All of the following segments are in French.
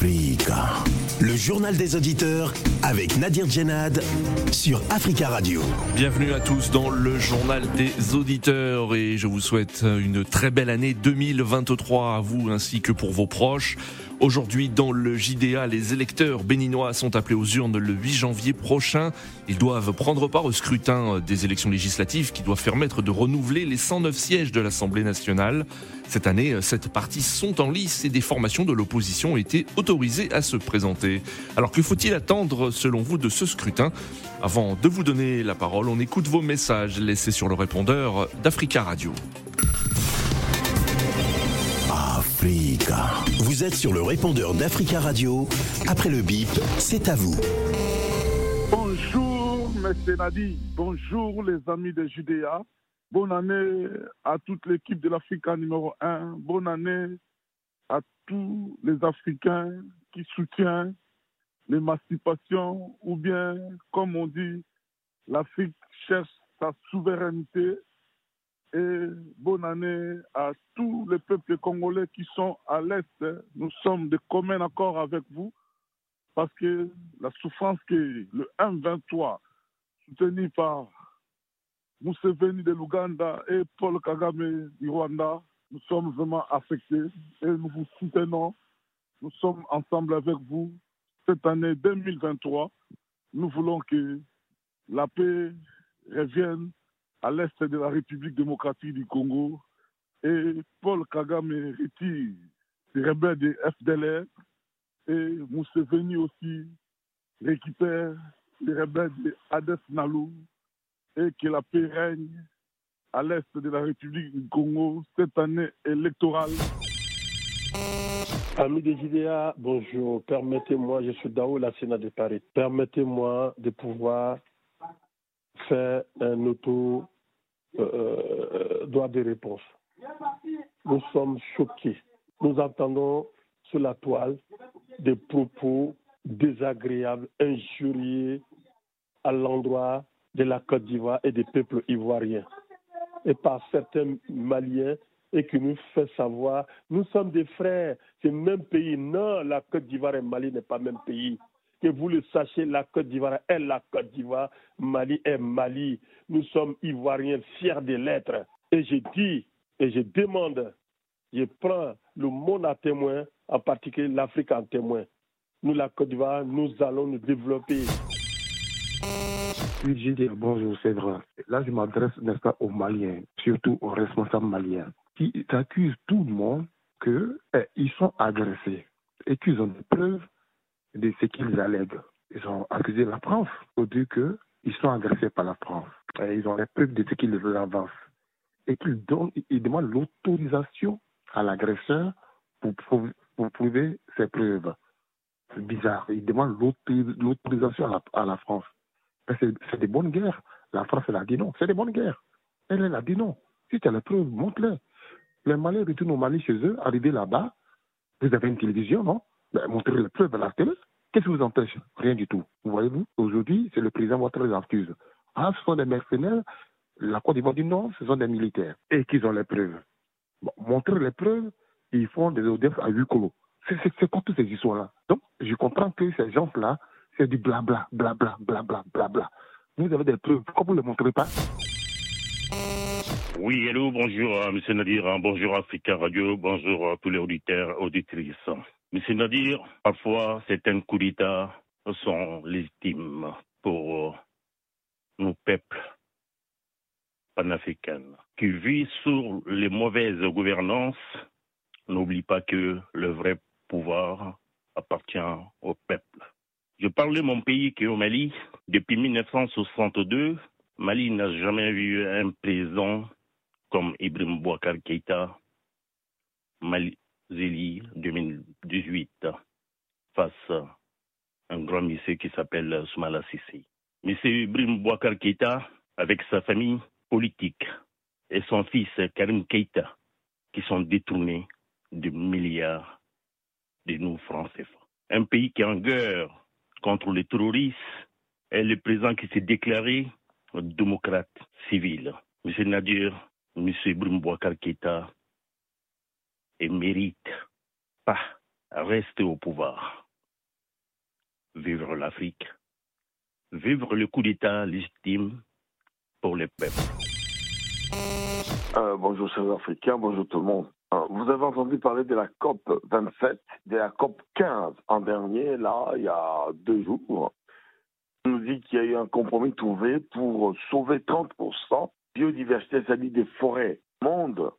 Le journal des auditeurs avec Nadir Djenad sur Africa Radio. Bienvenue à tous dans le journal des auditeurs et je vous souhaite une très belle année 2023 à vous ainsi que pour vos proches. Aujourd'hui, dans le JDA, les électeurs béninois sont appelés aux urnes le 8 janvier prochain. Ils doivent prendre part au scrutin des élections législatives qui doivent permettre de renouveler les 109 sièges de l'Assemblée nationale. Cette année, sept partis sont en lice et des formations de l'opposition ont été autorisées à se présenter. Alors que faut-il attendre selon vous de ce scrutin? Avant de vous donner la parole, on écoute vos messages laissés sur le répondeur d'Africa Radio. Vous êtes sur le répondeur d'Africa Radio. Après le bip, c'est à vous. Bonjour, M. Nadi. Bonjour, les amis de Judéa. Bonne année à toute l'équipe de l'Africa numéro 1. Bonne année à tous les Africains qui soutiennent l'émancipation ou bien, comme on dit, l'Afrique cherche sa souveraineté. Et bonne année à tous les peuples congolais qui sont à l'Est. Nous sommes de commun accord avec vous parce que la souffrance que le M23, soutenu par Museveni de l'Ouganda et Paul Kagame du Rwanda, nous sommes vraiment affectés et nous vous soutenons. Nous sommes ensemble avec vous cette année 2023. Nous voulons que la paix revienne à l'est de la République démocratique du Congo et Paul Kagame retire les rebelles de FDLR et Museveni aussi récupère les rebelles de Hades Nalou et que la paix règne à l'est de la République du Congo cette année électorale. Amis des JDA, bonjour. Permettez-moi, je suis Dao, la Sénat de Paris. Permettez-moi de pouvoir faire un auto euh, droit de réponse. Nous sommes choqués. Nous entendons sur la toile des propos désagréables, injuriés à l'endroit de la Côte d'Ivoire et des peuples ivoiriens et par certains Maliens et qui nous fait savoir, nous sommes des frères, c'est le même pays. Non, la Côte d'Ivoire et Mali n'est pas le même pays. Que vous le sachiez, la Côte d'Ivoire est la Côte d'Ivoire, Mali est Mali. Nous sommes Ivoiriens fiers de l'être. Et je dis, et je demande, je prends le monde à témoin, en particulier l'Afrique en témoin. Nous, la Côte d'Ivoire, nous allons nous développer. Dit bonjour, c'est vrai. Là, je m'adresse, n'est-ce pas, aux Maliens, surtout aux responsables maliens, qui accusent tout le monde qu'ils eh, sont agressés et qu'ils ont des preuves de ce qu'ils allèguent. Ils ont accusé la France au dire qu'ils sont agressés par la France. Ils ont les preuves de ce qu'ils avancent. Et qu'ils ils demandent l'autorisation à l'agresseur pour, pour, prouver ses preuves. C'est bizarre. Ils demandent l'autorisation à, à la France. C'est des bonnes guerres. La France, elle a dit non. C'est des bonnes guerres. Elle, elle a dit non. Si tu as les preuves, montre-les. Les Maliens retournent au Mali chez eux, arrivés là-bas. Vous avez une télévision, non? Ben, Montrez les preuves à la télé. Qu'est-ce qui vous empêche? Rien du tout. Vous voyez-vous Aujourd'hui, c'est le président Ouattara les accuse. Ah, ce sont des mercenaires. La Côte d'Ivoire dit non, ce sont des militaires. Et qu'ils ont les preuves. Bon, montrez les preuves, ils font des audiences à huis clos. C'est quoi toutes ces histoires-là Donc, je comprends que ces gens-là, c'est du blabla, blabla, blabla, blabla. Vous avez des preuves, pourquoi vous ne les montrez pas? Oui, hello, bonjour euh, M. Nadir, bonjour Africa Radio, bonjour à tous les auditeurs, auditrices. M. Nadir, parfois certains coups d'État sont légitimes pour nos peuples panafricains qui vivent sous les mauvaises gouvernances. N'oublie pas que le vrai pouvoir appartient au peuple. Je parle de mon pays qui est au Mali. Depuis 1962, Mali n'a jamais vu un président comme Ibrahim Bouakar Keïta, Mali Zéli 2018, face à un grand monsieur qui s'appelle Soumala Sissi. Monsieur Ibrahim Bouakar Keïta, avec sa famille politique et son fils Karim Keïta, qui sont détournés de milliards de nos CFA. Un pays qui est en guerre contre les terroristes est le président qui s'est déclaré démocrate civil. M. Nadir, M. Bouakar Keita, et mérite pas rester au pouvoir. Vivre l'Afrique. Vivre le coup d'État légitime pour les peuples. Euh, bonjour chers Africains, bonjour tout le monde. Euh, vous avez entendu parler de la COP 27, de la COP 15 en dernier, là, il y a deux jours. On nous dit qu'il y a eu un compromis trouvé pour sauver 30% biodiversité, c'est-à-dire des forêts, monde,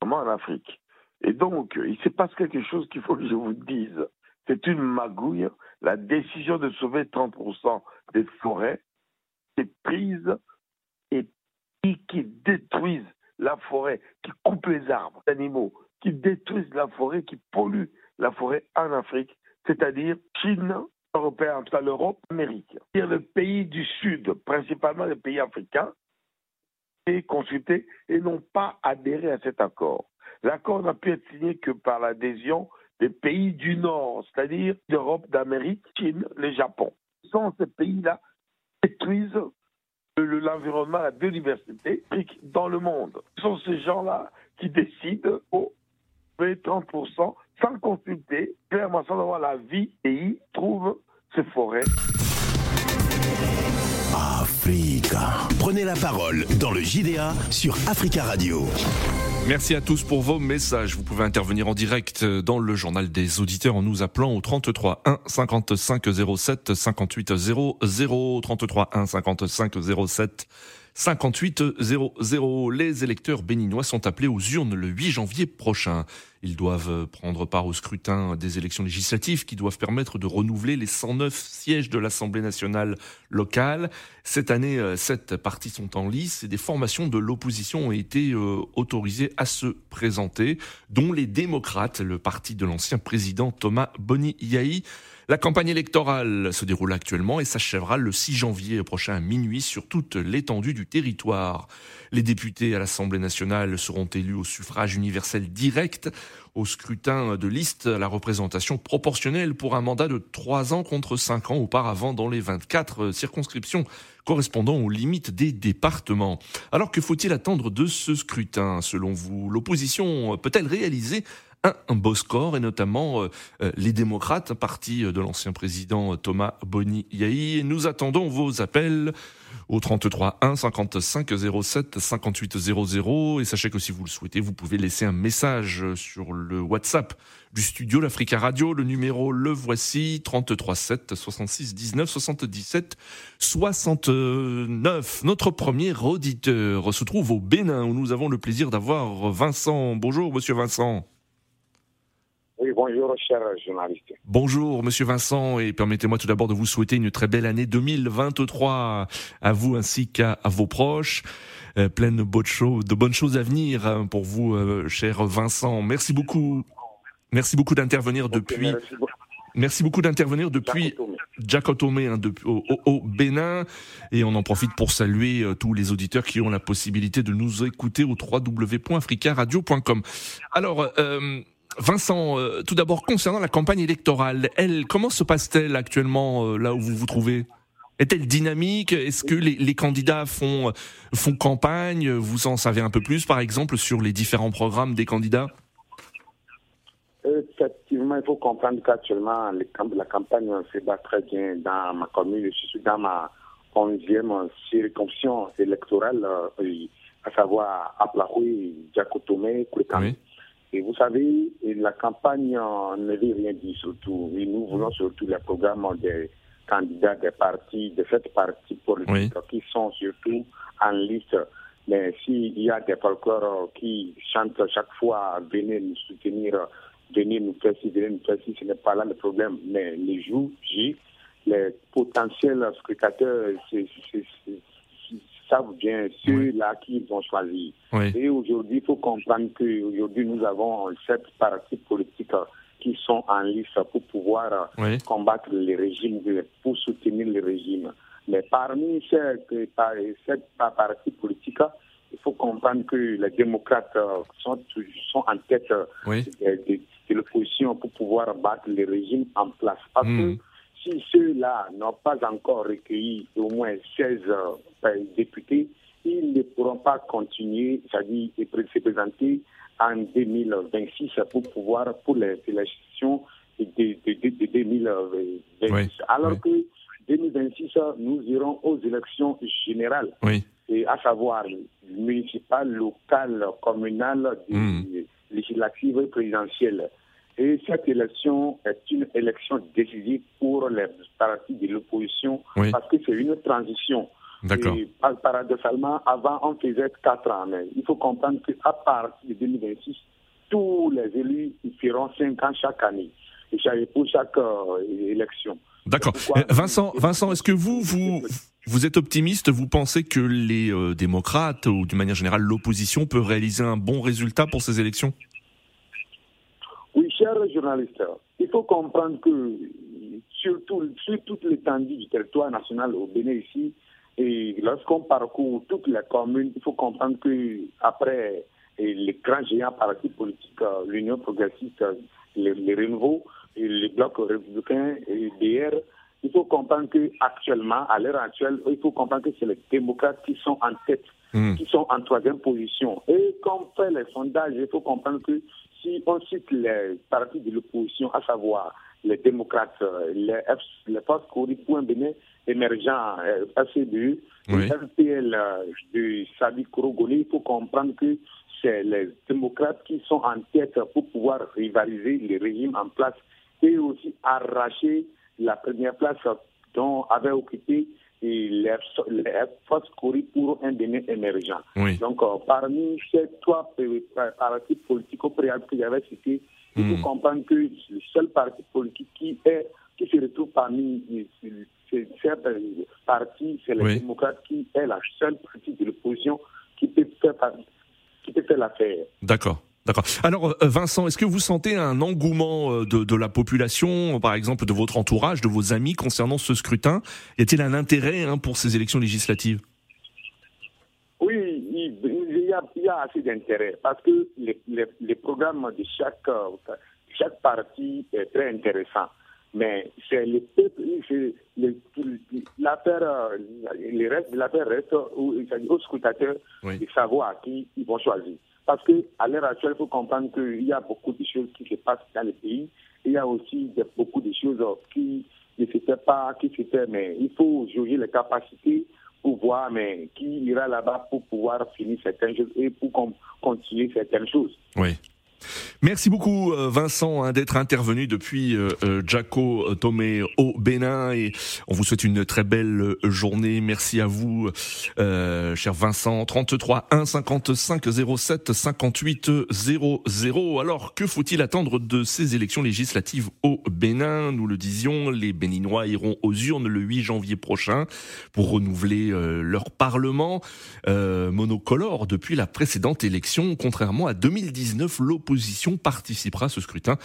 comment en Afrique. Et donc, il se passe quelque chose qu'il faut que je vous dise. C'est une magouille. La décision de sauver 30% des forêts est prise et qui détruisent la forêt, qui coupent les arbres, les animaux, qui détruisent la forêt, qui polluent la forêt en Afrique, c'est-à-dire Chine, européen, entre l'Europe, l'Amérique. Le pays du Sud, principalement les pays africains, est consulté et n'ont pas adhéré à cet accord. L'accord n'a pu être signé que par l'adhésion des pays du Nord, c'est-à-dire d'Europe, d'Amérique, Chine, le Japon. Sans ces pays-là détruisent l'environnement, la biodiversité dans le monde. Ce sont ces gens-là qui décident au 30% sans consulter, clairement sans avoir la vie, et ils trouvent ces forêts. Africa. Prenez la parole dans le JDA sur Africa Radio. Merci à tous pour vos messages. Vous pouvez intervenir en direct dans le journal des auditeurs en nous appelant au 33 1 55 07 58 00 33 1 55 07 58-00. Les électeurs béninois sont appelés aux urnes le 8 janvier prochain. Ils doivent prendre part au scrutin des élections législatives qui doivent permettre de renouveler les 109 sièges de l'Assemblée nationale locale. Cette année, euh, sept partis sont en lice et des formations de l'opposition ont été euh, autorisées à se présenter, dont les démocrates, le parti de l'ancien président Thomas Boni Yahi. La campagne électorale se déroule actuellement et s'achèvera le 6 janvier prochain à minuit sur toute l'étendue du territoire. Les députés à l'Assemblée nationale seront élus au suffrage universel direct, au scrutin de liste à la représentation proportionnelle pour un mandat de 3 ans contre 5 ans auparavant dans les 24 circonscriptions correspondant aux limites des départements. Alors que faut-il attendre de ce scrutin? Selon vous, l'opposition peut-elle réaliser un, beau score, et notamment euh, euh, les démocrates, parti de l'ancien président Thomas Boni Yahi. Nous attendons vos appels au 33 1 55 07 58 00 et sachez que si vous le souhaitez, vous pouvez laisser un message sur le WhatsApp du studio l'Africa Radio. Le numéro le voici 33 7 66 19 77 69. Notre premier auditeur se trouve au Bénin où nous avons le plaisir d'avoir Vincent. Bonjour monsieur Vincent. Oui, bonjour, cher journaliste. Bonjour, monsieur Vincent, et permettez-moi tout d'abord de vous souhaiter une très belle année 2023 à vous ainsi qu'à vos proches. Euh, pleine de bonnes, choses, de bonnes choses à venir hein, pour vous, euh, cher Vincent. Merci beaucoup. Merci beaucoup d'intervenir depuis. Merci beaucoup d'intervenir depuis Jacotome hein, au, au, Bénin et on en profite pour saluer euh, tous les auditeurs qui ont la possibilité de nous écouter au www.africaradio.com. Alors, euh, Vincent, euh, tout d'abord concernant la campagne électorale, elle, comment se passe-t-elle actuellement euh, là où vous vous trouvez? Est-elle dynamique? Est-ce que les, candidats font, euh, font campagne? Vous en savez un peu plus, par exemple, sur les différents programmes des candidats? Effectivement, il faut comprendre qu'actuellement, la campagne se bat très bien dans ma commune. Je suis dans ma 11e circonscription électorale, à savoir Aplahoui, Diakotome, Kourikami. Et vous savez, la campagne ne veut rien dire surtout. Et nous voulons surtout les programmes des candidats des partis, de cette partie politique qui sont surtout en liste. Mais s'il y a des folklores qui chantent chaque fois, venez nous soutenir, venez nous faire ci, venez nous faire ci, ce n'est pas là le problème. Mais les jours, les potentiels scrutateurs, c'est savent bien ceux-là qu'ils vont choisir. Et aujourd'hui, il faut comprendre qu'aujourd'hui, nous avons sept partis politiques qui sont en liste pour pouvoir combattre les régimes, pour soutenir les régimes. Mais parmi ces, sept partis politiques, il faut comprendre que les démocrates sont, sont en tête de, l'opposition pour pouvoir battre les régimes en place. Parce hmm. que si ceux-là n'ont pas encore recueilli au moins 16 députés, ils ne pourront pas continuer, c'est-à-dire se présenter en 2026 pour pouvoir, pour les élections de, 2026. Alors que 2026, nous irons aux élections générales. Et à savoir municipales, locales, communales, hmm. législatives et présidentielles. Et cette élection est une élection décisive pour les partis de l'opposition parce que c'est une transition. D'accord. Paradoxalement, avant, on faisait quatre ans. Mais il faut comprendre qu'à partir de 2026, tous les élus feront cinq ans chaque année pour chaque euh, élection. D'accord. Euh, Vincent, Vincent, est-ce que vous, vous, vous êtes optimiste? Vous pensez que les euh, démocrates, ou d'une manière générale l'opposition, peut réaliser un bon résultat pour ces élections? Oui, cher journaliste, il faut comprendre que surtout sur toute l'étendue du territoire national au Bénin ici, et lorsqu'on parcourt toutes les communes, il faut comprendre que après les grands géants partis politiques, l'Union progressiste, les, les renouveaux, les blocs républicains et DR, il faut comprendre qu'actuellement, à l'heure actuelle, il faut comprendre que c'est les démocrates qui sont en tête, hmm. qui sont en troisième position. Et comme fait les sondages, il faut comprendre que si on cite les partis de l'opposition, à savoir les démocrates, les, les forces pour un Bénin émergent, ACDU, euh, le RPL euh, de Sadi Korogoli, il faut comprendre que c'est les démocrates qui sont en tête pour pouvoir rivaliser les régimes en place et aussi arracher la première place dont avait occupé les, forces courues pour un Bénin émergent. Donc, euh, parmi ces trois partis politiques préalables que j'avais cités, il faut hmm. comprendre que le seul parti politique qui, est, qui se retrouve parmi ces, partis, c'est les démocrates qui est la seule partie de l'opposition qui peut faire, qui peut faire l'affaire. D'accord. D'accord. Alors euh, Vincent, est-ce que vous sentez un engouement euh, de, la population, par exemple de votre entourage, de vos amis concernant ce scrutin? Y a-t-il un intérêt hein, pour ces élections législatives? Oui, il y a, assez d'intérêt parce que les, programmes de chaque, euh, chaque parti est très intéressant. Mais c'est le peuple, l'affaire, le reste l'affaire reste aux scrutateurs de savoir qui ils vont choisir. Parce qu'à l'heure actuelle, il faut comprendre qu'il y a beaucoup de choses qui se passent dans le pays. Il y a aussi beaucoup de choses qui ne se font pas, qui se font, mais il faut juger les capacités pour voir mais, qui ira là-bas pour pouvoir finir certaines choses et pour continuer certaines choses. Oui. Merci beaucoup euh, Vincent hein, d'être intervenu depuis euh, euh, Jaco Tomé au Bénin et on vous souhaite une très belle journée. Merci à vous cher Vincent 33 1 55 07 58 00. Alors que faut-il attendre de ces élections législatives au Bénin? Nous le disions, les Béninois iront aux urnes le 8 janvier prochain pour renouveler leur parlement monocolore depuis la précédente élection contrairement à 2019 l'opposition participera à ce scrutin.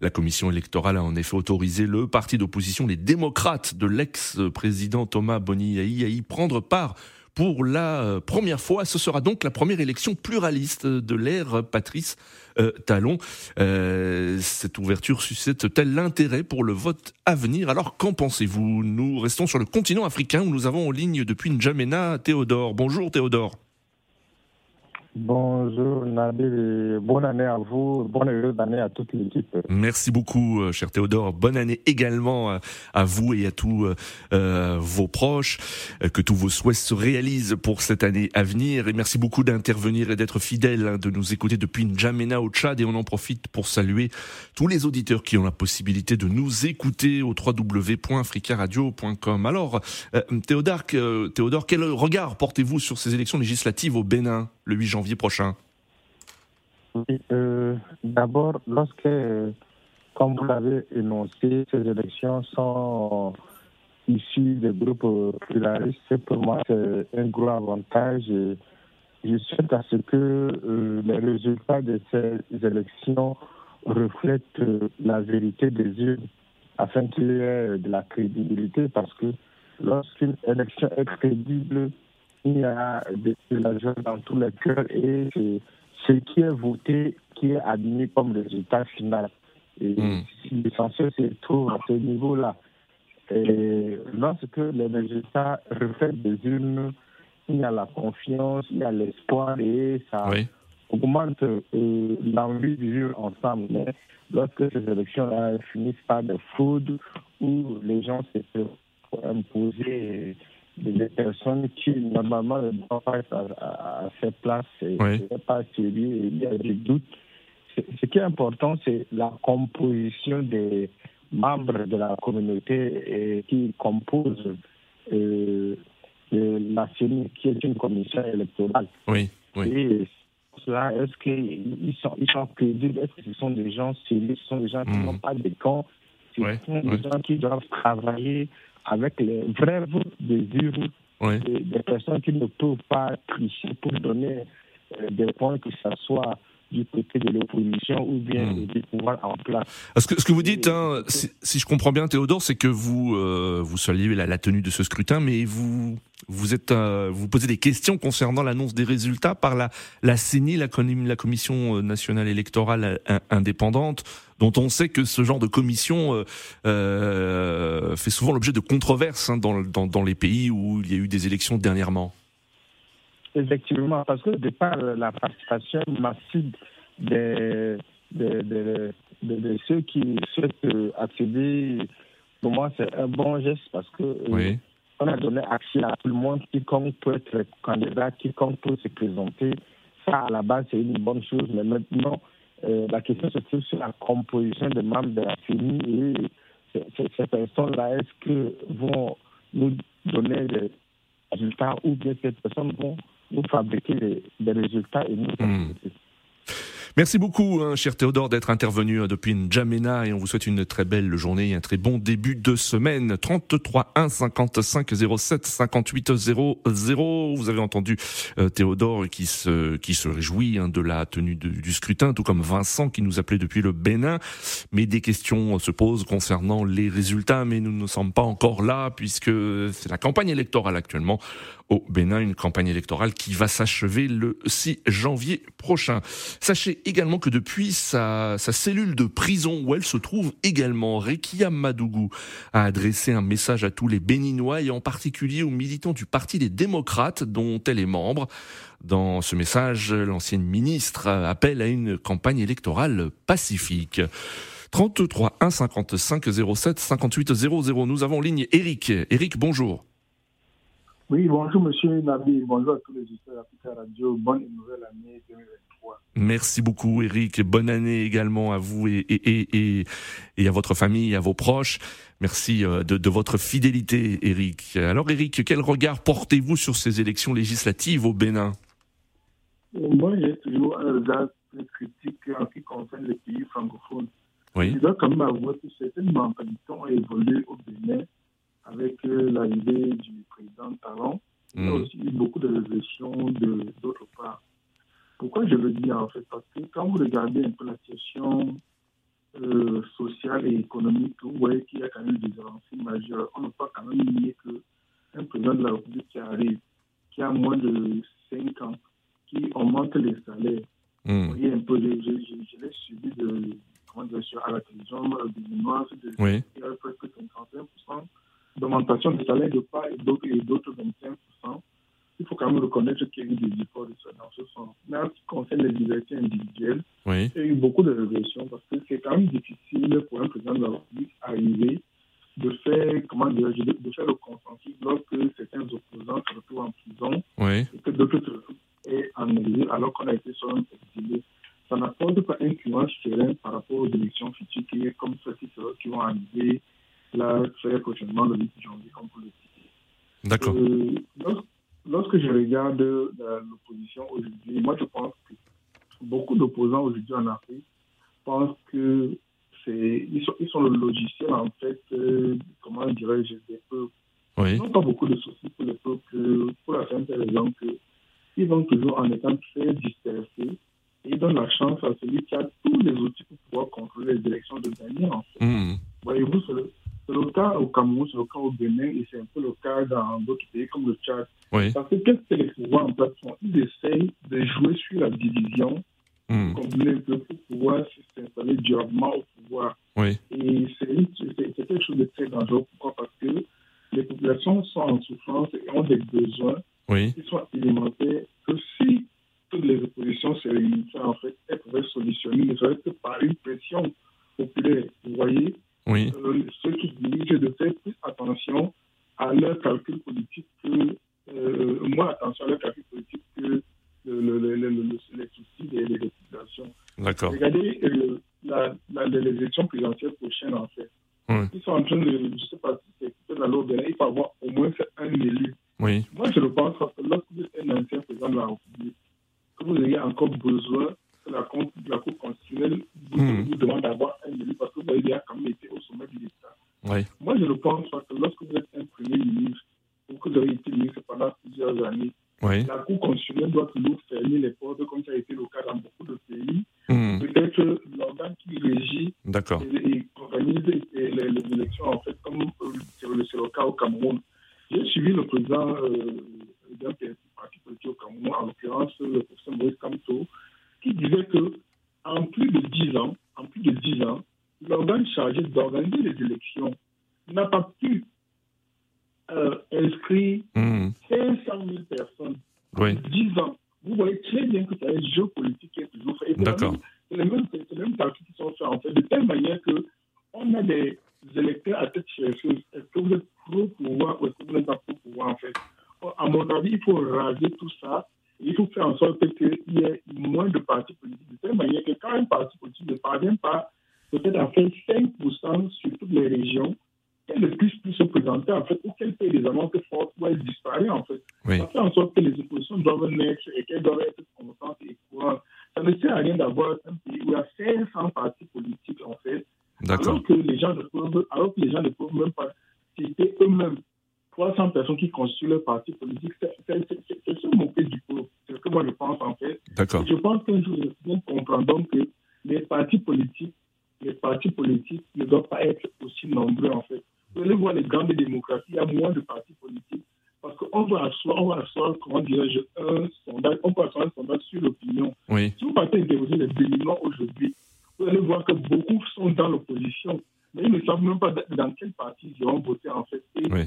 La commission électorale a en effet autorisé le parti d'opposition, les démocrates de l'ex-président Thomas Boni à y prendre part pour la euh, première fois. Ce sera donc la première élection pluraliste de l'ère Patrice euh, Talon. Euh, cette ouverture suscite-t-elle l'intérêt pour le vote à venir? Alors qu'en pensez-vous? Nous restons sur le continent africain où nous avons en ligne depuis N'Djamena Théodore. Bonjour Théodore. Bonjour et bonne année à vous, bonne année à toute l'équipe. Merci beaucoup euh, cher Théodore, bonne année également euh, à vous et à tous euh, vos proches, que tous vos souhaits se réalisent pour cette année à venir et merci beaucoup d'intervenir et d'être fidèle, hein, de nous écouter depuis N'Djamena au Tchad et on en profite pour saluer tous les auditeurs qui ont la possibilité de nous écouter au www.africaradio.com. Alors Théodore, Théodore, quel regard portez-vous sur ces élections législatives au Bénin le 8 janvier? Prochain euh, D'abord, lorsque, comme vous l'avez énoncé, ces élections sont issues des groupes pluralistes, pour moi, c'est un gros avantage. je souhaite à ce que euh, les résultats de ces élections reflètent euh, la vérité des yeux afin qu'il y ait de la crédibilité parce que lorsqu'une élection est crédible, il y a de la joie dans tous les cœurs et ce qui est voté qui est admis comme résultat final. Et mm. l'essentiel se trouve à ce niveau-là. Et lorsque les résultats reflètent des urnes, il y a la confiance, il y a l'espoir et ça augmente euh, l'envie de vivre ensemble. Mais lorsque ces élections-là finissent par des fraudes où les gens se font imposer des personnes qui normalement ne doivent pas être à, à, ces places, ce n'est pas sérieux, il y a des doutes. Ce qui est important, c'est la composition des membres de la communauté qui composent euh, la CENI, qui est une commission électorale. Oui, oui. Et cela, est-ce qu'ils sont, ils sont crédibles? Est-ce que ce sont des gens sérieux Ce sont des gens qui n'ont pas de camps Ce sont des gens qui doivent travailler avec les vrais désirs des, des personnes qui ne peuvent pas tricher pour donner euh, des points, que ce soit du côté de l'opposition ou bien hmm. du pouvoir en place. Ce que, ce que vous dites, hein, si, je comprends bien, Théodore, c'est que vous euh, vous saluez la, la, tenue de ce scrutin, mais vous vous êtes euh, vous posez des questions concernant l'annonce des résultats par la la CENI, la, la Commission nationale électorale indépendante, dont on sait que ce genre de commission euh, euh fait souvent l'objet de controverses hein, dans, dans, dans les pays où il y a eu des élections dernièrement. Effectivement, parce que de par la participation massive de, de, de, ceux qui souhaitent accéder, pour moi, c'est un bon geste parce que euh, on a donné accès à tout le monde, quiconque peut être candidat, quiconque peut se présenter. Ça, à la base, c'est une bonne chose, mais maintenant, euh, la question se trouve sur la composition des membres de la famille et ces personnes-là, est-ce que vont nous donner des résultats ou bien ces personnes vont nous fabriquer des, résultats et nous hmm. Merci beaucoup, hein, cher Théodore, d'être intervenu hein, depuis N'Djamena et on vous souhaite une très belle journée et un très bon début de semaine. 33 1 55 07 58 00. Vous avez entendu euh, Théodore qui se qui se réjouit hein, de la tenue du scrutin, tout comme Vincent qui nous appelait depuis le Bénin. Mais des questions se posent concernant les résultats, mais nous ne sommes pas encore là puisque c'est la campagne électorale actuellement au Bénin, une campagne électorale qui va s'achever le 6 janvier prochain. Sachez également que depuis sa, cellule de prison où elle se trouve également, Rekia Madougou a adressé un message à tous les Béninois et en particulier aux militants du Parti des démocrates dont elle est membre. Dans ce message, l'ancienne ministre appelle à une campagne électorale pacifique. 33 1 55 07 58 00. Nous avons en ligne Eric. Eric, bonjour. Oui, bonjour Monsieur Nabi, bonjour à tous les auditeurs d'Africa Radio, bonne nouvelle année 2023. Merci beaucoup Eric, bonne année également à vous et, et, et, et à votre famille, à vos proches. Merci euh, de, de, votre fidélité Eric. Alors Eric, quel regard portez-vous sur ces élections législatives au Bénin? Moi j'ai toujours un regard très critique en ce qui concerne les pays francophones. Oui. Je dois quand même avouer que certaines mentalités ont évolué au Bénin avec euh, l'arrivée du président Talon, il y a mm. aussi beaucoup de réflexions d'autre part. Pourquoi je le dis en fait? Parce que quand vous regardez un peu la question euh, sociale et économique, vous voyez qu'il y a quand même des avancées majeures. On ne peut pas quand même nier qu'un président de la République qui arrive, qui a moins de 5 ans, qui augmente les salaires. Mm. Vous voyez un peu, je, je, l'ai suivi de, comment dire, à la télévision, de mémoire, de, oui. il y a presque 51% d'augmentation des salaires de part et d'autres 25%, il faut quand même reconnaître qu'il y a eu des efforts dans ce sens. Mais en ce qui concerne les libertés individuelles, il y a eu beaucoup de révolutions parce que c'est quand même difficile pour un président de la République d'arriver de faire, comment dire, de faire le consensus lorsque certains opposants se retrouvent en prison et que d'autres se retrouvent en exil alors qu'on a été seulement exilé. Ça n'apporte pas un climat serein par rapport aux élections futures comme ceux qui, qui vont arriver là, très prochainement, le 8 janvier, comme vous le D'accord. Euh, lorsque, je regarde l'opposition aujourd'hui, moi je pense que beaucoup d'opposants aujourd'hui en Afrique pensent que c'est ils sont, ils sont le logiciel en fait, euh, comment dirais-je, des peuples. Oui. Ils n'ont pas beaucoup de soucis pour les peuples, pour la simple raison qu'ils vont toujours en étant très dispersés et ils donnent la chance à celui qui a tous les outils pour pouvoir contrôler les élections de gagner en fait. Mmh. Voyez-vous, c'est le cas au Cameroun, c'est le cas au Bénin et c'est un peu le cas dans d'autres pays comme le Tchad. Parce que qu'est-ce que les pouvoirs en place font? Ils essayent de jouer sur la division, mmh. combiner pour pouvoir s'installer durablement au pouvoir. Oui. Et c'est quelque chose de très dangereux. Pourquoi? Parce que les populations sont en souffrance et ont des besoins oui. qui sont alimentaires. Que si toutes les oppositions se réunissaient, en fait, elles pourraient solutionner, ne serait que par une pression euh, ceux qui dirigent de faire plus attention à leur calcul politique que, euh, moins attention à leur calcul politique que le, le, le, les soucis des, des populations. D'accord. Regardez euh, la, la, les élections présidentielles prochaines, en fait. Ils sont en train de, je ne sais pas si c'est la loi il faut avoir au moins un élu. Moi, je le pense parce que lorsque vous êtes un ancien président de la République, que vous ayez encore besoin doit toujours fermer les portes, comme ça a été le cas dans beaucoup de pays. Hmm. Peut-être l'organe qui régit et, et, organise les, les, les, élections, en fait, comme euh, c'est le cas au Cameroun. J'ai suivi le président euh, d'un parti politique au Cameroun, en l'occurrence le professeur Maurice Kamto, qui disait que en plus de 10 ans, en plus de 10 ans, l'organe chargé d'organiser les élections n'a pas pu euh, inscrire 500 000 personnes. Oui. 10 ans. Vous voyez très bien que c'est un jeu politique qui est toujours fait. D'accord. C'est les mêmes, les mêmes calculs qui sont faits en fait, de telle manière que on a des électeurs à tête chercheuse. Est-ce que vous êtes pro-pouvoir ou est-ce que vous n'êtes pas pro-pouvoir en fait? À mon avis, il faut raser tout ça. Il faut faire en sorte qu'il y ait moins de partis politiques. De telle manière que quand un parti politique ne parvient pas peut-être à faire 5% sur toutes les régions, qu'elle ne puisse plus se présenter en fait, ou qu'elle paye des amendes fortes ou elle disparaît en fait. Oui. Ça fait en sorte que les oppositions doivent naître et qu'elles doivent être constantes et courantes. Ça ne sert à rien d'avoir un pays où il y a 500 partis politiques en fait, alors que les gens ne peuvent, alors que les gens ne peuvent même pas citer eux-mêmes 300 personnes qui constituent leur parti politique. C'est se moquer du peuple. C'est ce que moi je pense en fait. D'accord. Je pense que nous comprendons que les partis politiques, les partis politiques ne doivent pas être aussi nombreux en fait. Vous allez voir les grandes démocraties, il y a moins de partis politiques. Parce qu'on va asseoir, on va asseoir, comment dirais-je, un sondage, on peut asseoir un sondage sur l'opinion. Oui. Si vous partez interroger les Béninois aujourd'hui, vous allez voir que beaucoup sont dans l'opposition, mais ils ne savent même pas dans quel parti ils vont voter en fait. Et oui.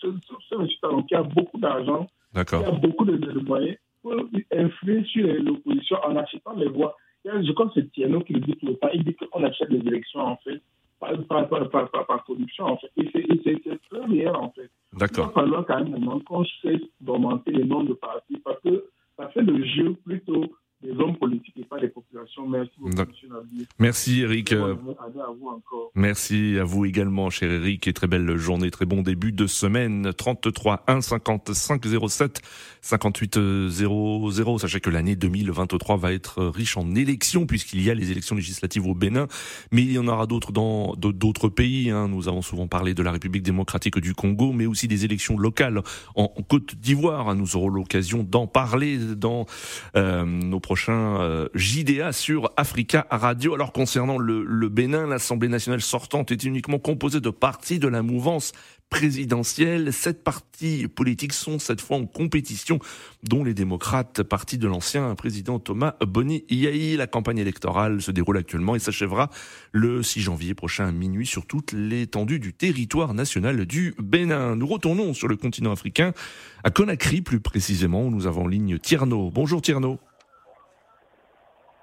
c'est un citoyen qui a beaucoup d'argent, qui a beaucoup de, de moyens, peut influer sur l'opposition en achetant les voix. Je crois que c'est Tierno qui le dit tout le temps. Il dit qu'on achète les élections en fait par, par, par, corruption en fait. Et c'est très réel en fait. D'accord. Il va falloir quand même qu'on cesse d'augmenter les nombres de partis parce que ça fait le jeu plutôt des hommes politiques et pas des populations. Merci beaucoup. Merci Eric. Merci à vous également, cher Eric, et très belle journée, très bon début de semaine. 33 1 55 07 58 00. Sachez que l'année 2023 va être riche en élections puisqu'il y a les élections législatives au Bénin, mais il y en aura d'autres dans d'autres pays. Hein. Nous avons souvent parlé de la République démocratique du Congo, mais aussi des élections locales en Côte d'Ivoire. Nous aurons l'occasion d'en parler dans euh, nos prochains euh, JDA sur Africa Alors concernant le, le Bénin, l'Assemblée nationale sortante est uniquement composée de partis de la mouvance présidentielle. Sept partis politiques sont cette fois en compétition, dont les démocrates, parti de l'ancien président Thomas Boni Yahi. La campagne électorale se déroule actuellement et s'achèvera le 6 janvier prochain à minuit sur toute l'étendue du territoire national du Bénin. Nous retournons sur le continent africain, à Conakry plus précisément, où nous avons en ligne Tierno. Bonjour Tierno.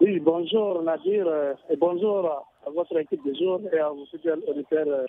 Oui, bonjour Nadir et bonjour à votre équipe de jour et à vos futurs auditeurs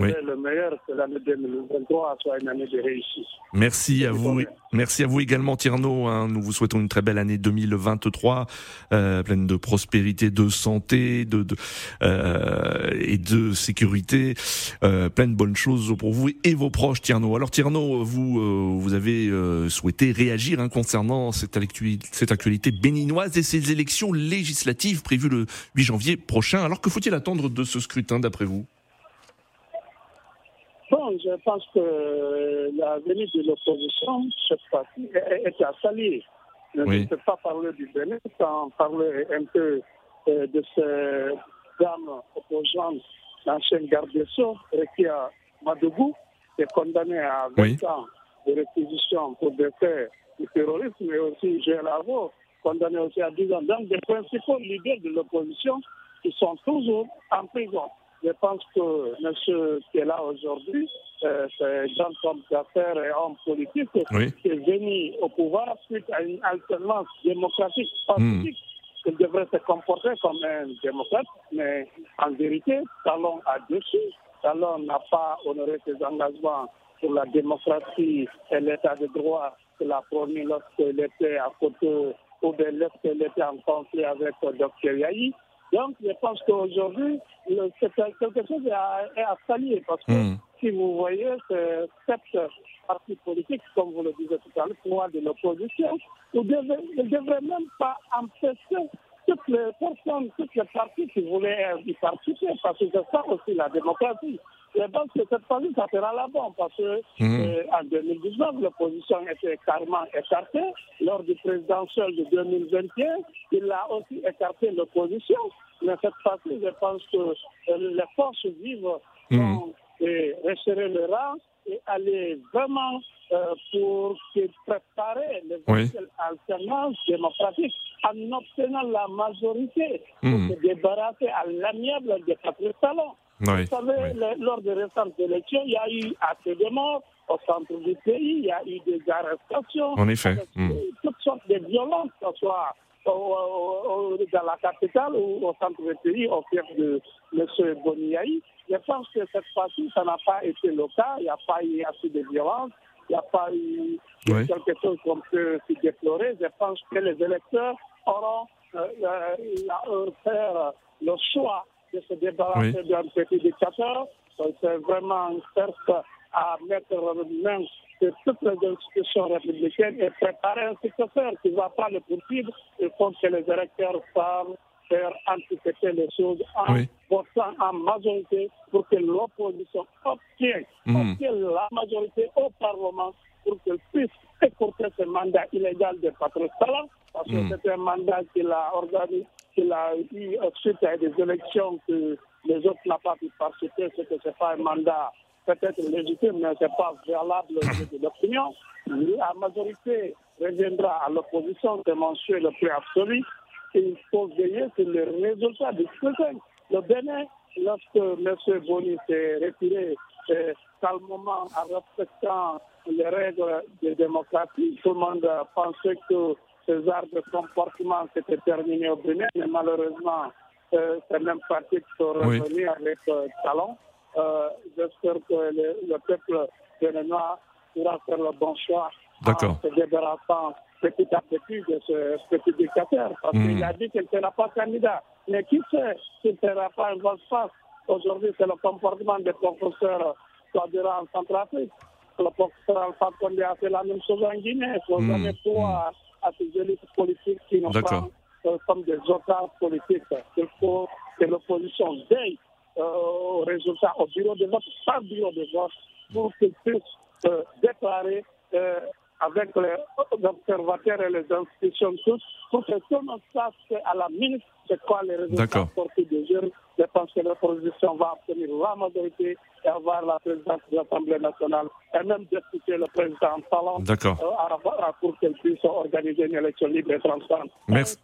oui. le meilleur que l'année 2023 soit une année de réussite. Merci à vous. Merci à vous également, Tierno. Hein. Nous vous souhaitons une très belle année 2023, euh, pleine de prospérité, de santé, de, de euh, et de sécurité, euh, plein de bonnes choses pour vous et vos proches, Tierno. Alors, Tierno, vous euh, vous avez euh, souhaité réagir hein, concernant cette actualité, cette actualité béninoise et ces élections législatives prévues le 8 janvier prochain. Alors, que faut-il attendre de ce scrutin, d'après vous? Bon, je pense que la venue de l'opposition, cette fois-ci, est à saluer. Je oui. ne peux pas parler du Bénin sans parler un peu euh, de ces dames opposantes, l'ancienne garde des Sceaux, Rekia Madougou, qui est condamnée à 20 oui. ans de réquisition pour des faits du terrorisme, mais aussi Lavo, condamné aussi à 10 ans. Donc, des principaux leaders de l'opposition qui sont toujours en prison. Je pense que monsieur qui est là aujourd'hui, euh, c'est un grand homme d'affaires et homme politique oui. qui est venu au pouvoir suite à une alternance démocratique pacifique. Mm. Il devrait se comporter comme un démocrate, mais en vérité, Talon a déçu. Talon n'a pas honoré ses engagements pour la démocratie et l'état de droit qu'il a promis lorsqu'il était à côté ou bien lorsqu'elle était en conflit avec le Dr Yahi. Donc, je pense qu'aujourd'hui, c'est quelque chose à, à saluer parce que hmm. si vous voyez, cette partie politique, comme vous le disiez tout à l'heure, de l'opposition, ne devrait même pas empêcher toutes les personnes, toutes les parties qui voulaient y participer, parce que c'est ça aussi la démocratie. Je pense que cette fois ça sera la bonne, parce que mmh. euh, en 2019, l'opposition était carrément écartée. Lors du présidentiel de 2021, il a aussi écarté l'opposition. Mais cette fois-ci, je pense que euh, les forces vives mmh. Euh, resserrer le rang et aller vraiment euh, pour préparer les oui. alternances démocratiques en obtenant la majorité pour hmm. se débarrasser à l'amiable des quatre salons. Vous savez, lors des récentes élections, il y a eu assez de morts au centre du pays, il y a eu des arrestations. En effet. Hmm. Toutes sortes de violences, que ce soit dans la capitale ou au centre du pays, au cœur de M. Boniaï. Je pense que cette fois-ci, ça n'a pas été le cas. Il n'y a pas eu assez de violence. Il n'y a pas eu quelque chose qu'on peut déplorer. Je pense que les électeurs auront euh, euh, faire le choix de se débarrasser d'un petit dictateur. C'est vraiment certes à mettre main sur toutes les institutions républicaines et préparer un successeur qui ne va pas le poursuivre. Il faut que les électeurs savent faire anticiper les choses en votant en majorité pour que l'opposition obtienne, hmm. la majorité au Parlement pour qu'elle puisse écourter ce mandat illégal de Patrice Talon, parce que hmm. c'est un mandat qu'il a organisé, qu'il a eu suite à des élections que les autres n'ont pas pu participer, c'est que ce n'est pas un mandat peut-être légitime, mais ce n'est pas valable de l'opinion. La majorité reviendra à l'opposition, c'est mon le plus absolu il faut veiller sur le résultat du scrutin. Le Bénin, lorsque M. Boni s'est retiré euh, calmement en respectant les règles de démocratie, tout le monde pensait que ces arts de comportement s'étaient terminés au Bénin, mais malheureusement, euh, c'est même parti qui sont revenus avec euh, talent. Euh, J'espère que le, le peuple béninois pourra faire le bon choix en se débarrassant petit à petit de ce petit dictateur, parce qu'il hmm. a dit qu'il ne sera pas candidat. Mais qui sait s'il ne sera pas un vote face Aujourd'hui, c'est le comportement des professeurs, soit en Centrafrique. Le professeur Alpha Condé a fait la même chose en Guinée. Il faut jamais croire à ces élites politiques qui n'ont pas euh, comme des otages politiques. Il faut que l'opposition veille au résultat au bureau de vote, par bureau de vote, pour qu'ils puissent euh, déclarer euh, avec les observateurs et les institutions tous, pour que tout le monde sache à la minute de quoi les résultats sortis des jeunes. Je pense que l'opposition va obtenir la majorité et avoir la présidence de l'Assemblée nationale et même destituer le président Talon euh, pour qu'elle puisse organiser une élection libre et transparente. Merci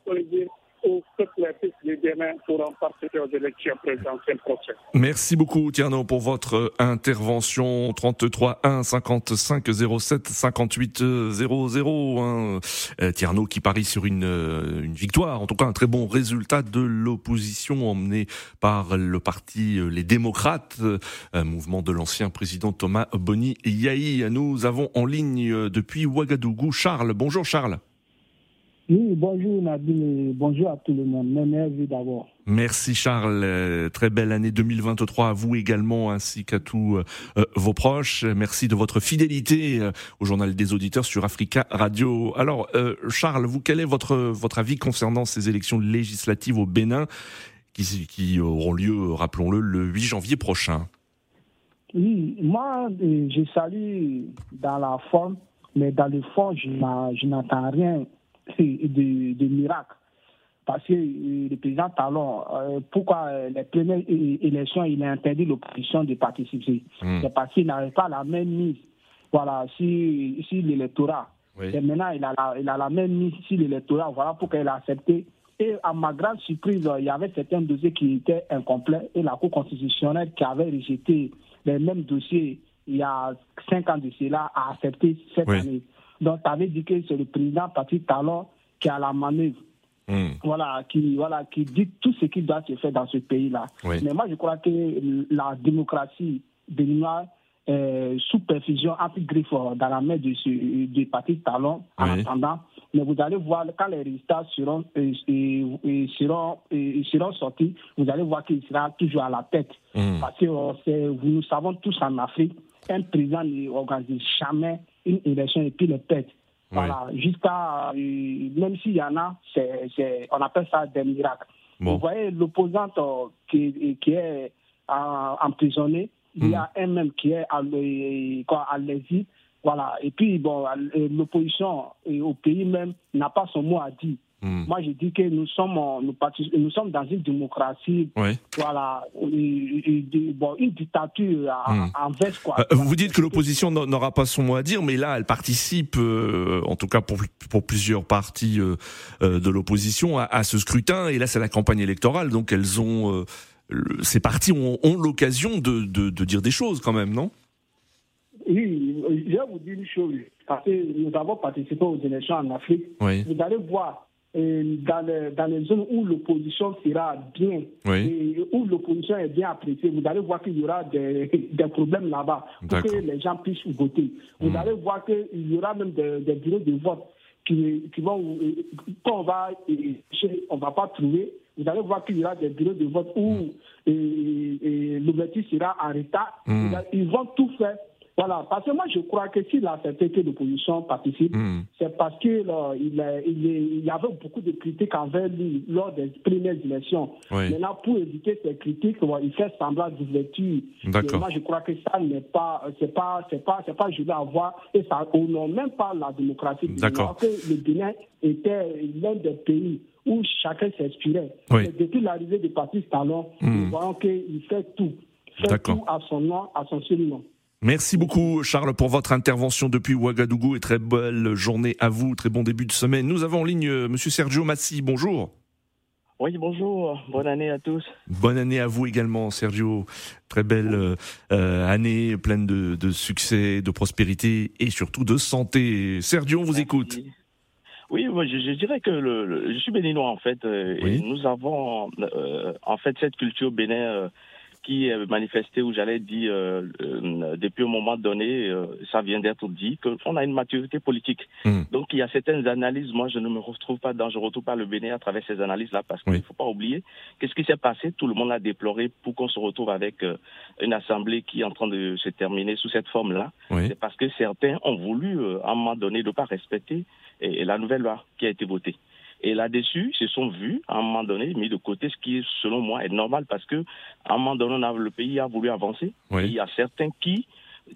Merci beaucoup Tierno pour votre intervention 33 1 55 07 58 00 Tierno qui parie sur une, euh, une victoire, en tout cas un très bon résultat de l'opposition emmenée par le parti euh, Les Démocrates, un mouvement de l'ancien président Thomas Boni Yahi. Nous avons en ligne euh, depuis Ouagadougou Charles. Bonjour Charles. Oui, bonjour Nabil, bonjour à tout le monde. Merci d'abord. Merci Charles, euh, très belle année 2023 à vous également ainsi qu'à tous euh, vos proches. Merci de votre fidélité euh, au journal des auditeurs sur Africa Radio. Alors Charles, vous quel est votre votre avis concernant ces élections législatives au Bénin qui, qui auront lieu, rappelons-le, le 8 janvier prochain? Oui, moi je salue dans la forme, mais dans le fond je n'entends rien de, de miracle. Parce que euh, le président Talon, euh, pourquoi euh, les premières élections, il a interdit l'opposition de participer? Hmm. C'est parce qu'il n'avait pas la même mise voilà, sur, l'électorat. Et maintenant, il a, la, il a la même mise sur l'électorat, voilà pourquoi il a accepté. Et à ma grande surprise, il y avait certains dossiers qui étaient incomplets et la Cour constitutionnelle qui avait rejeté les mêmes dossiers il y a cinq ans de cela a accepté cette année. Donc, ça veut dire que c'est le président Patrick Talon qui a la manœuvre. Hmm. Voilà, qui, voilà, qui dit tout ce qui doit se faire dans ce pays-là. Mais moi, je crois que la démocratie béninoise est sous perfusion, un peu griffe dans la main de, ce, de Patrick Talon, en attendant Mais vous allez voir, quand les résultats seront, seront, seront sortis, vous allez voir qu'il sera toujours à la tête. Hmm. Parce que nous savons tous en Afrique, un président n'organise jamais une élection et puis le pète. Voilà, jusqu'à, même s'il y en a, on appelle ça des miracles. Vous voyez, l'opposante euh, qui, qui est emprisonné, il y a hmm. un même qui est à, à l'exil. Voilà. Et puis, bon, l'opposition au pays même n'a pas son mot à dire. Hmm. Moi, je dis que nous sommes, nous, nous sommes dans une démocratie, voilà, bon, une dictature hmm. en, veste. Quoi. Euh, vous dites que l'opposition n'aura pas son mot à dire, mais là, elle participe, euh, en tout cas pour, pour plusieurs partis euh, de l'opposition, à, ce scrutin. Et là, c'est la campagne électorale, donc elles ont, ces partis ont, ont l'occasion de, de, de dire des choses quand même, non? Oui, je vais vous dire une chose. Parce que nous avons participé aux élections en Afrique. Vous allez voir, dans, les, dans les zones où l'opposition sera bien, et où l'opposition est bien appréciée, vous allez voir qu'il y aura des, des problèmes là-bas pour que les gens puissent voter. Vous hmm. allez voir qu'il y aura même des, des, bureaux de vote qui, qui vont, quand va on va pas trouver, vous allez voir qu'il y aura des bureaux de vote où l'ouverture sera en retard. Hmm. Ils vont tout faire voilà, parce que moi je crois que s'il a accepté que l'opposition participe, hmm. c'est parce qu'il il, il, y avait beaucoup de critiques envers lui lors des premières élections. Maintenant, pour éviter ces critiques, il fait semblant d'ouverture. Moi je crois que ça n'est pas, c'est pas, c'est pas, c'est pas je vais avoir et ça honore même pas la démocratie. D'accord. que le Bénin était l'un des pays où chacun s'inspirait. Depuis l'arrivée du parti Talon, nous hmm. voyons qu'il fait tout. Fait tout à son nom, à son seul nom. Merci beaucoup Charles pour votre intervention depuis Ouagadougou et très belle journée à vous, très bon début de semaine. Nous avons en ligne euh, Monsieur Sergio Massi, bonjour. Oui, bonjour, bonne année à tous. Bonne année à vous également Sergio, très belle euh, euh, année pleine de, succès, de prospérité et surtout de santé. Sergio, on vous écoute. Oui, moi, je, dirais que le, je suis béninois en fait, et nous avons en fait cette culture bénin qui est manifesté, où j'allais dire, euh, euh, depuis un moment donné, euh, ça vient d'être dit, qu'on a une maturité politique. Hmm. Donc il y a certaines analyses, moi je ne me retrouve pas dans, je ne retrouve pas le Bénin à travers ces analyses-là, parce qu'il ne faut pas oublier qu'est-ce qui s'est passé, tout le monde l'a déploré pour qu'on se retrouve avec une assemblée qui est en train de se terminer sous cette forme-là. C'est parce que certains ont voulu, à un moment donné, ne pas respecter la nouvelle loi qui a été votée. Et là-dessus, ils se sont vus, à un moment donné, mis de côté, ce qui, selon moi, est normal parce que, à un moment donné, le pays a voulu avancer. il y a certains qui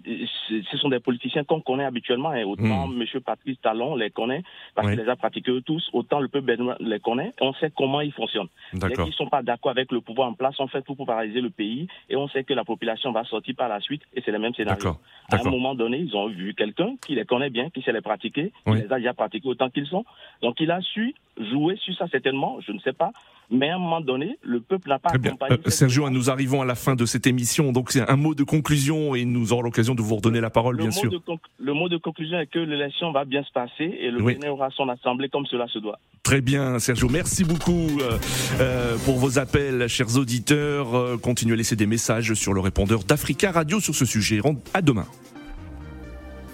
ce sont des politiciens qu'on connaît habituellement. Et autant M. Hmm. Patrice Talon les connaît, parce qu'il les a pratiqués eux tous, autant le peuple les connaît. On sait comment ils fonctionnent. Dès qu'ils ne sont pas d'accord avec le pouvoir en place, on fait tout pour paralyser le pays. Et on sait que la population va sortir par la suite. Et c'est le même scénario. À un moment donné, ils ont vu quelqu'un qui les connaît bien, qui sait les pratiquer, qui les a déjà pratiqués autant qu'ils sont. Donc il a su jouer sur ça certainement, je ne sais pas. Mais à un moment donné, le peuple n'a pas Très accompagné. Bien. Euh, Sergio, nous arrivons à la fin de cette émission. Donc c'est un mot de conclusion et nous aurons l'occasion de vous redonner la parole, bien sûr. le mot de conclusion est que l'élection va bien se passer et le oui. aura son assemblée comme cela se doit. Très bien, Sergio. Merci beaucoup euh, euh, pour vos appels, chers auditeurs. continuez à laisser des messages sur le répondeur d'Africa Radio sur ce sujet. À demain.